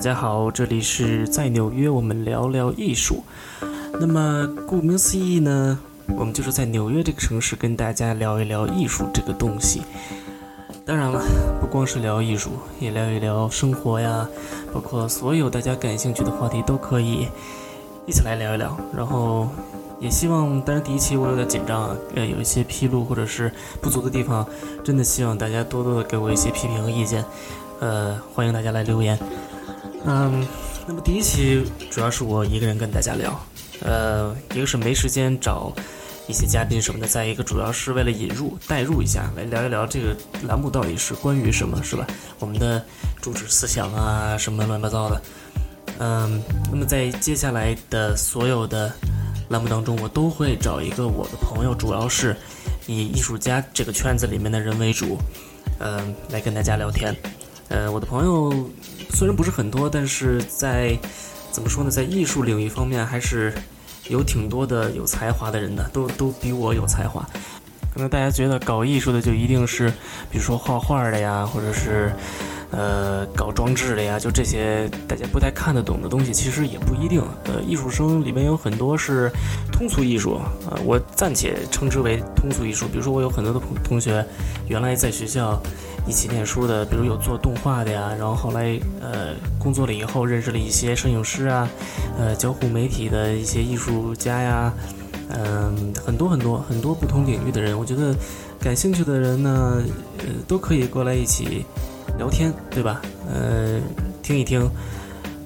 大家好，这里是在纽约，我们聊聊艺术。那么顾名思义呢，我们就是在纽约这个城市跟大家聊一聊艺术这个东西。当然了，不光是聊艺术，也聊一聊生活呀，包括所有大家感兴趣的话题都可以一起来聊一聊。然后也希望，当然第一期我有点紧张啊，呃，有一些纰漏或者是不足的地方，真的希望大家多多的给我一些批评和意见。呃，欢迎大家来留言。嗯，那么第一期主要是我一个人跟大家聊，呃，一个是没时间找一些嘉宾什么的，再一个主要是为了引入、带入一下，来聊一聊这个栏目到底是关于什么，是吧？我们的主旨思想啊，什么乱七八糟的。嗯，那么在接下来的所有的栏目当中，我都会找一个我的朋友，主要是以艺术家这个圈子里面的人为主，嗯，来跟大家聊天。呃，我的朋友虽然不是很多，但是在怎么说呢，在艺术领域方面还是有挺多的有才华的人的，都都比我有才华。可能大家觉得搞艺术的就一定是，比如说画画的呀，或者是呃搞装置的呀，就这些大家不太看得懂的东西，其实也不一定。呃，艺术生里面有很多是通俗艺术啊，我暂且称之为通俗艺术。比如说，我有很多的同同学原来在学校。一起念书的，比如有做动画的呀，然后后来呃工作了以后认识了一些摄影师啊，呃交互媒体的一些艺术家呀，嗯很多很多很多不同领域的人，我觉得感兴趣的人呢，呃都可以过来一起聊天，对吧？呃听一听，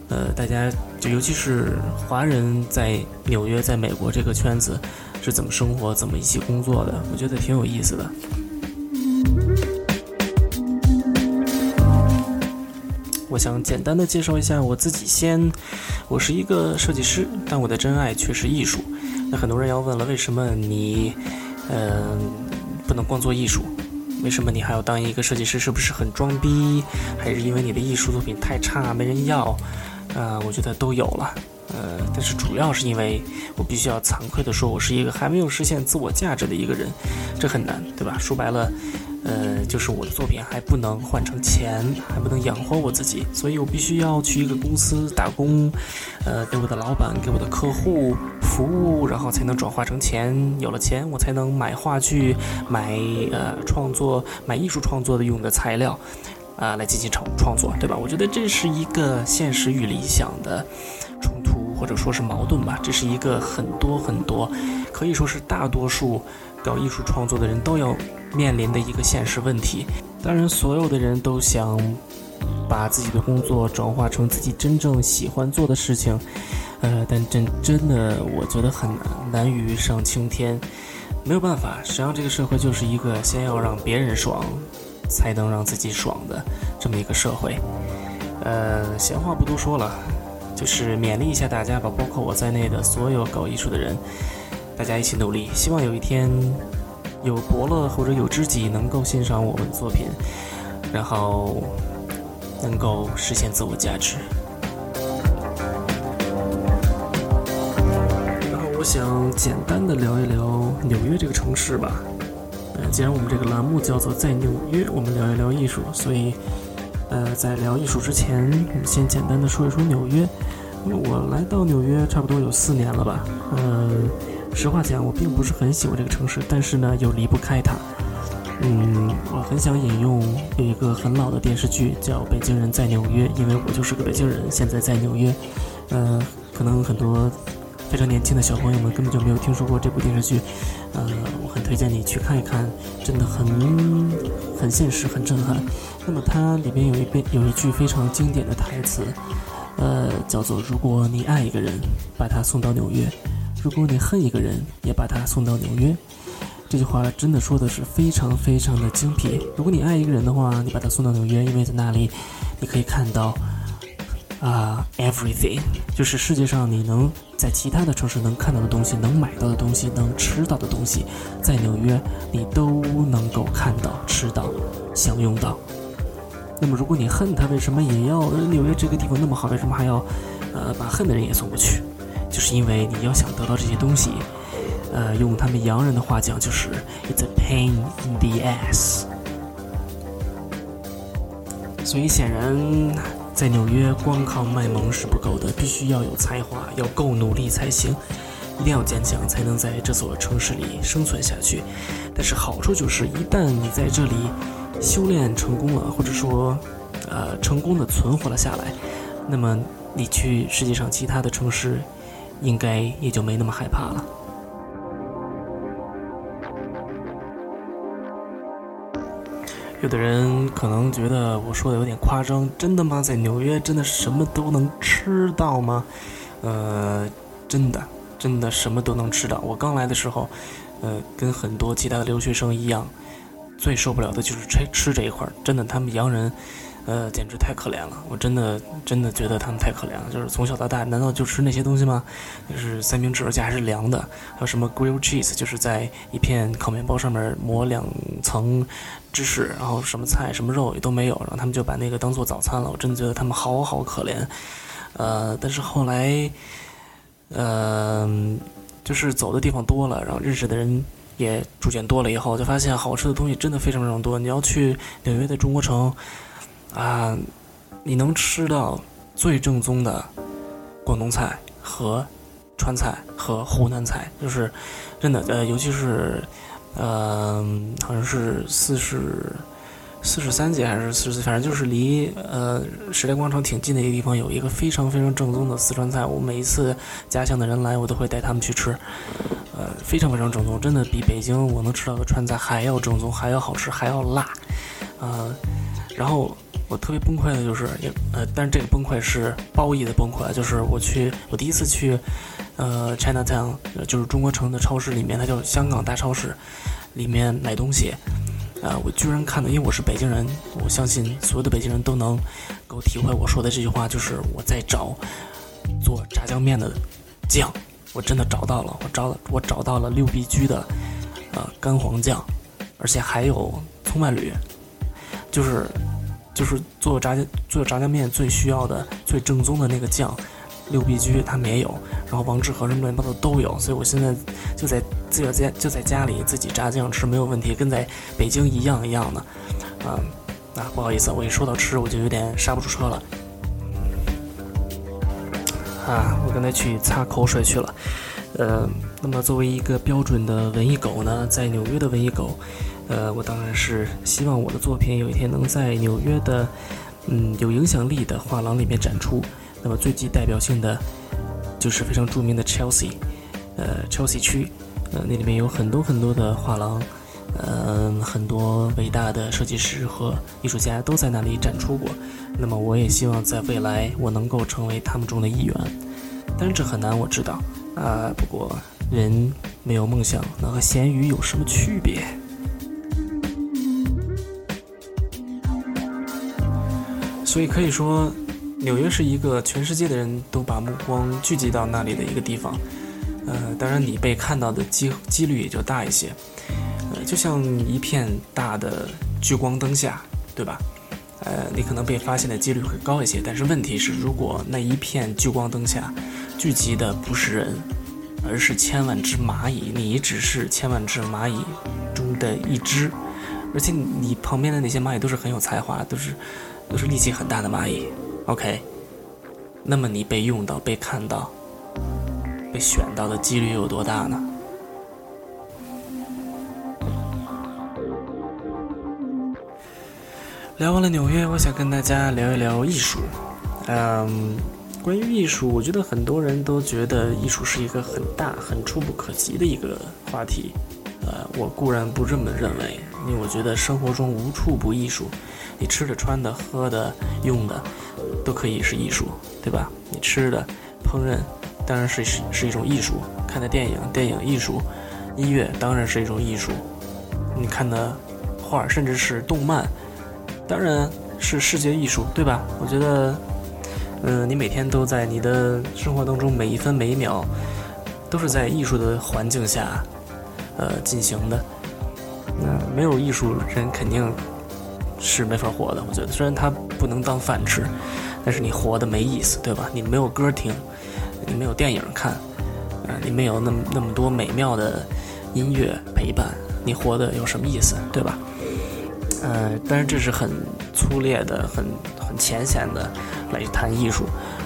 呃大家就尤其是华人在纽约在美国这个圈子是怎么生活，怎么一起工作的，我觉得挺有意思的。我想简单的介绍一下我自己先，我是一个设计师，但我的真爱却是艺术。那很多人要问了，为什么你，嗯，不能光做艺术？为什么你还要当一个设计师？是不是很装逼？还是因为你的艺术作品太差没人要？呃，我觉得都有了。呃，但是主要是因为我必须要惭愧的说，我是一个还没有实现自我价值的一个人，这很难，对吧？说白了。呃，就是我的作品还不能换成钱，还不能养活我自己，所以我必须要去一个公司打工，呃，给我的老板、给我的客户服务，然后才能转化成钱。有了钱，我才能买话剧、买呃创作、买艺术创作的用的材料，啊，来进行创创作，对吧？我觉得这是一个现实与理想的冲，或者说是矛盾吧。这是一个很多很多，可以说是大多数。搞艺术创作的人都要面临的一个现实问题。当然，所有的人都想把自己的工作转化成自己真正喜欢做的事情，呃，但真真的，我觉得很难，难于上青天。没有办法，实际上这个社会就是一个先要让别人爽，才能让自己爽的这么一个社会。呃，闲话不多说了，就是勉励一下大家吧，包括我在内的所有搞艺术的人。大家一起努力，希望有一天有伯乐或者有知己能够欣赏我们的作品，然后能够实现自我价值。然后我想简单的聊一聊纽约这个城市吧。呃，既然我们这个栏目叫做在纽约，我们聊一聊艺术，所以呃，在聊艺术之前，我们先简单的说一说纽约。我来到纽约差不多有四年了吧，嗯。实话讲，我并不是很喜欢这个城市，但是呢，又离不开它。嗯，我很想引用有一个很老的电视剧叫《北京人在纽约》，因为我就是个北京人，现在在纽约。呃，可能很多非常年轻的小朋友们根本就没有听说过这部电视剧。呃，我很推荐你去看一看，真的很很现实，很震撼。那么它里面有一遍有一句非常经典的台词，呃，叫做“如果你爱一个人，把他送到纽约。”如果你恨一个人，也把他送到纽约。这句话真的说的是非常非常的精辟。如果你爱一个人的话，你把他送到纽约，因为在那里你可以看到啊，everything，就是世界上你能在其他的城市能看到的东西，能买到的东西，能吃到的东西，在纽约你都能够看到、吃到、享用到。那么，如果你恨他，为什么也要纽约这个地方那么好？为什么还要呃把恨的人也送过去？就是因为你要想得到这些东西，呃，用他们洋人的话讲，就是 "It's a pain in the ass"。所以显然，在纽约光靠卖萌是不够的，必须要有才华，要够努力才行，一定要坚强，才能在这所城市里生存下去。但是好处就是，一旦你在这里修炼成功了，或者说，呃，成功的存活了下来，那么你去世界上其他的城市，应该也就没那么害怕了。有的人可能觉得我说的有点夸张，真的吗？在纽约真的什么都能吃到吗？呃，真的，真的什么都能吃到。我刚来的时候，呃，跟很多其他的留学生一样，最受不了的就是吃吃这一块儿。真的，他们洋人。呃，简直太可怜了！我真的真的觉得他们太可怜了。就是从小到大，难道就吃那些东西吗？就是三明治，而且还是凉的。还有什么 grilled cheese，就是在一片烤面包上面抹两层芝士，然后什么菜、什么肉也都没有，然后他们就把那个当做早餐了。我真的觉得他们好好可怜。呃，但是后来，呃，就是走的地方多了，然后认识的人也逐渐多了以后，就发现好吃的东西真的非常非常多。你要去纽约的中国城。啊，你能吃到最正宗的广东菜和川菜和湖南菜，就是真的呃，尤其是呃，好像是四十四十三街还是四十，反正就是离呃时代广场挺近的一个地方，有一个非常非常正宗的四川菜。我每一次家乡的人来，我都会带他们去吃，呃，非常非常正宗，真的比北京我能吃到的川菜还要正宗，还要好吃，还要辣，呃，然后。我特别崩溃的就是，呃，但是这个崩溃是褒义的崩溃，就是我去，我第一次去，呃，Chinatown，就是中国城的超市里面，它叫香港大超市，里面买东西，啊，我居然看到，因为我是北京人，我相信所有的北京人都能够体会我说的这句话，就是我在找做炸酱面的酱，我真的找到了，我找我找到了六必居的呃干黄酱，而且还有葱瓣缕，就是。就是做炸酱做炸酱面最需要的最正宗的那个酱，六必居他们也有，然后王致和什么乱七八糟都有，所以我现在就在自个家就在家里自己炸酱吃没有问题，跟在北京一样一样的，啊啊不好意思，我一说到吃我就有点刹不住车了，啊我刚才去擦口水去了，呃那么作为一个标准的文艺狗呢，在纽约的文艺狗。呃，我当然是希望我的作品有一天能在纽约的，嗯，有影响力的画廊里面展出。那么最具代表性的就是非常著名的 Chelsea，呃，Chelsea 区，呃，那里面有很多很多的画廊，嗯，很多伟大的设计师和艺术家都在那里展出过。那么我也希望在未来我能够成为他们中的一员，但是这很难，我知道啊。不过人没有梦想，那和咸鱼有什么区别？所以可以说，纽约是一个全世界的人都把目光聚集到那里的一个地方。呃，当然你被看到的机几率也就大一些。呃，就像一片大的聚光灯下，对吧？呃，你可能被发现的几率会高一些。但是问题是，如果那一片聚光灯下聚集的不是人，而是千万只蚂蚁，你只是千万只蚂蚁中的一只，而且你旁边的那些蚂蚁都是很有才华，都是。都是力气很大的蚂蚁，OK，那么你被用到、被看到、被选到的几率有多大呢？聊完了纽约，我想跟大家聊一聊艺术。嗯，关于艺术，我觉得很多人都觉得艺术是一个很大、很触不可及的一个话题。呃，我固然不这么认为，因为我觉得生活中无处不艺术。你吃的、穿的、喝的、用的，都可以是艺术，对吧？你吃的、烹饪，当然是是一种艺术；看的电影、电影艺术；音乐当然是一种艺术；你看的画，甚至是动漫，当然是视觉艺术，对吧？我觉得，嗯，你每天都在你的生活当中每一分每一秒，都是在艺术的环境下，呃，进行的。那没有艺术，人肯定。是没法活的，我觉得虽然它不能当饭吃，但是你活的没意思，对吧？你没有歌听，你没有电影看，啊，你没有那么那么多美妙的音乐陪伴，你活的有什么意思，对吧？呃，但是这是很粗略的、很很浅显的来谈艺术。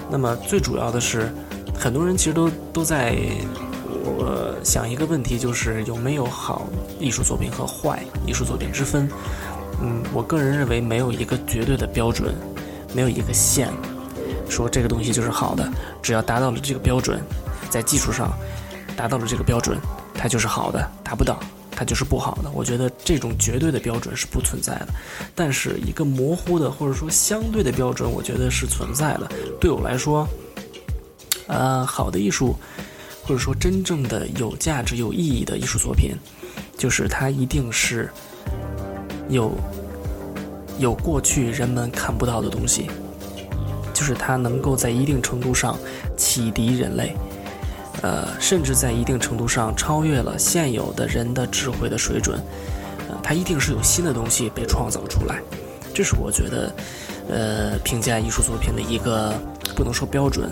那么最主要的是，很多人其实都都在我想一个问题，就是有没有好艺术作品和坏艺术作品之分？嗯，我个人认为没有一个绝对的标准，没有一个线，说这个东西就是好的，只要达到了这个标准，在技术上达到了这个标准，它就是好的；达不到，它就是不好的。我觉得这种绝对的标准是不存在的，但是一个模糊的或者说相对的标准，我觉得是存在的。对我来说，呃，好的艺术，或者说真正的有价值、有意义的艺术作品，就是它一定是。有有过去人们看不到的东西，就是它能够在一定程度上启迪人类，呃，甚至在一定程度上超越了现有的人的智慧的水准，呃，它一定是有新的东西被创造出来，这是我觉得，呃，评价艺术作品的一个不能说标准，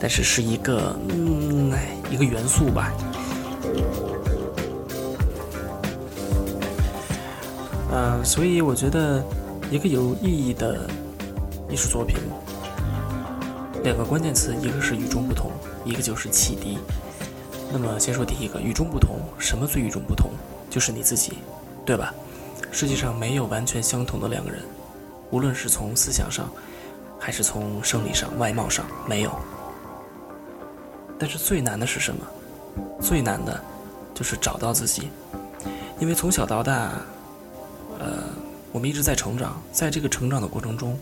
但是是一个嗯一个元素吧。呃，所以我觉得，一个有意义的艺术作品，两个关键词，一个是与众不同，一个就是启迪。那么，先说第一个，与众不同。什么最与众不同？就是你自己，对吧？世界上没有完全相同的两个人，无论是从思想上，还是从生理上、外貌上，没有。但是最难的是什么？最难的，就是找到自己，因为从小到大。呃，我们一直在成长，在这个成长的过程中，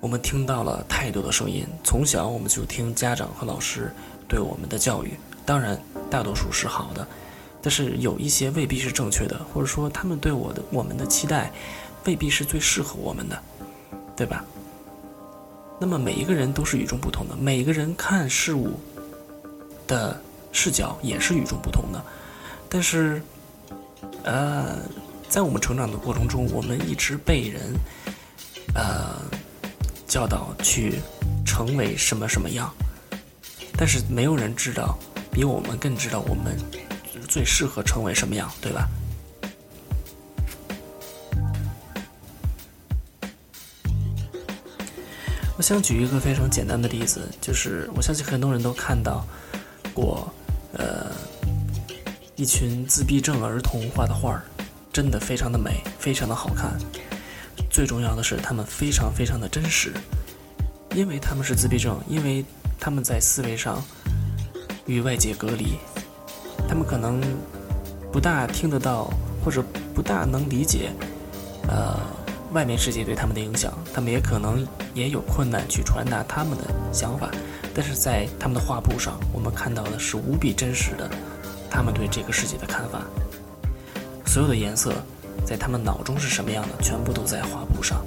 我们听到了太多的声音。从小我们就听家长和老师对我们的教育，当然大多数是好的，但是有一些未必是正确的，或者说他们对我的我们的期待未必是最适合我们的，对吧？那么每一个人都是与众不同的，每个人看事物的视角也是与众不同的，但是，呃。在我们成长的过程中，我们一直被人，呃，教导去成为什么什么样，但是没有人知道，比我们更知道我们最适合成为什么样，对吧？我想举一个非常简单的例子，就是我相信很多人都看到过，呃，一群自闭症儿童画的画儿。真的非常的美，非常的好看。最重要的是，他们非常非常的真实，因为他们是自闭症，因为他们在思维上与外界隔离，他们可能不大听得到，或者不大能理解，呃，外面世界对他们的影响。他们也可能也有困难去传达他们的想法，但是在他们的画布上，我们看到的是无比真实的，他们对这个世界的看法。所有的颜色，在他们脑中是什么样的，全部都在画布上。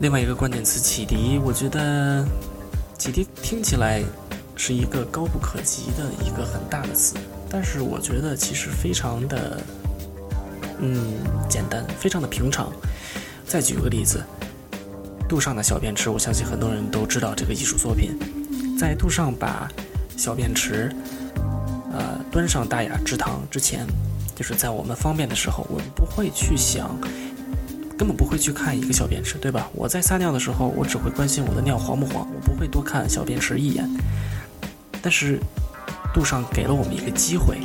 另外一个关键词“启迪”，我觉得“启迪”听起来是一个高不可及的一个很大的词，但是我觉得其实非常的，嗯，简单，非常的平常。再举个例子，杜尚的小便池，我相信很多人都知道这个艺术作品，在杜尚把小便池。呃，端上大雅之堂之前，就是在我们方便的时候，我们不会去想，根本不会去看一个小便池，对吧？我在撒尿的时候，我只会关心我的尿黄不黄，我不会多看小便池一眼。但是，路上给了我们一个机会，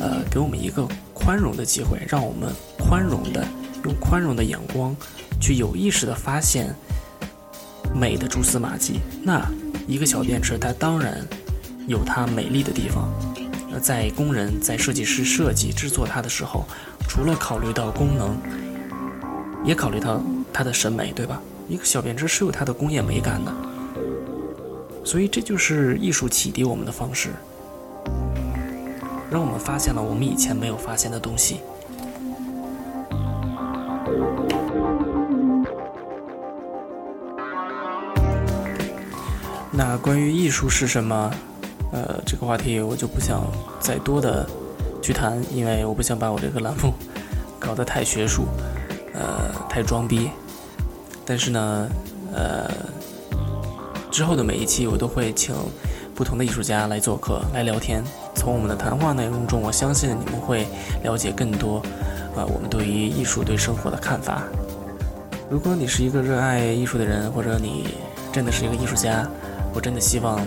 呃，给我们一个宽容的机会，让我们宽容的用宽容的眼光，去有意识的发现美的蛛丝马迹。那一个小便池，它当然。有它美丽的地方，在工人在设计师设计制作它的时候，除了考虑到功能，也考虑到它的审美，对吧？一个小便池是有它的工业美感的，所以这就是艺术启迪我们的方式，让我们发现了我们以前没有发现的东西。那关于艺术是什么？呃，这个话题我就不想再多的去谈，因为我不想把我这个栏目 搞得太学术，呃，太装逼。但是呢，呃，之后的每一期我都会请不同的艺术家来做客，来聊天。从我们的谈话内容中，我相信你们会了解更多，呃，我们对于艺术、对生活的看法。如果你是一个热爱艺术的人，或者你真的是一个艺术家，我真的希望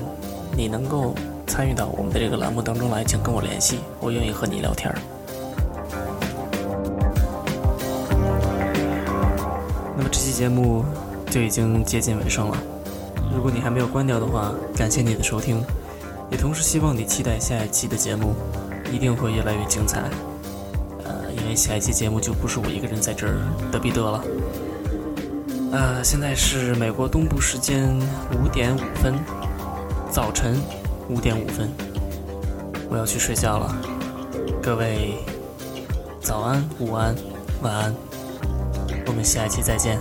你能够参与到我们的这个栏目当中来，请跟我联系，我愿意和你聊天儿。那么这期节目就已经接近尾声了。如果你还没有关掉的话，感谢你的收听，也同时希望你期待下一期的节目，一定会越来越精彩。呃，因为下一期节目就不是我一个人在这儿嘚逼嘚了。呃，现在是美国东部时间五点五分，早晨五点五分，我要去睡觉了。各位早安、午安、晚安，我们下一期再见。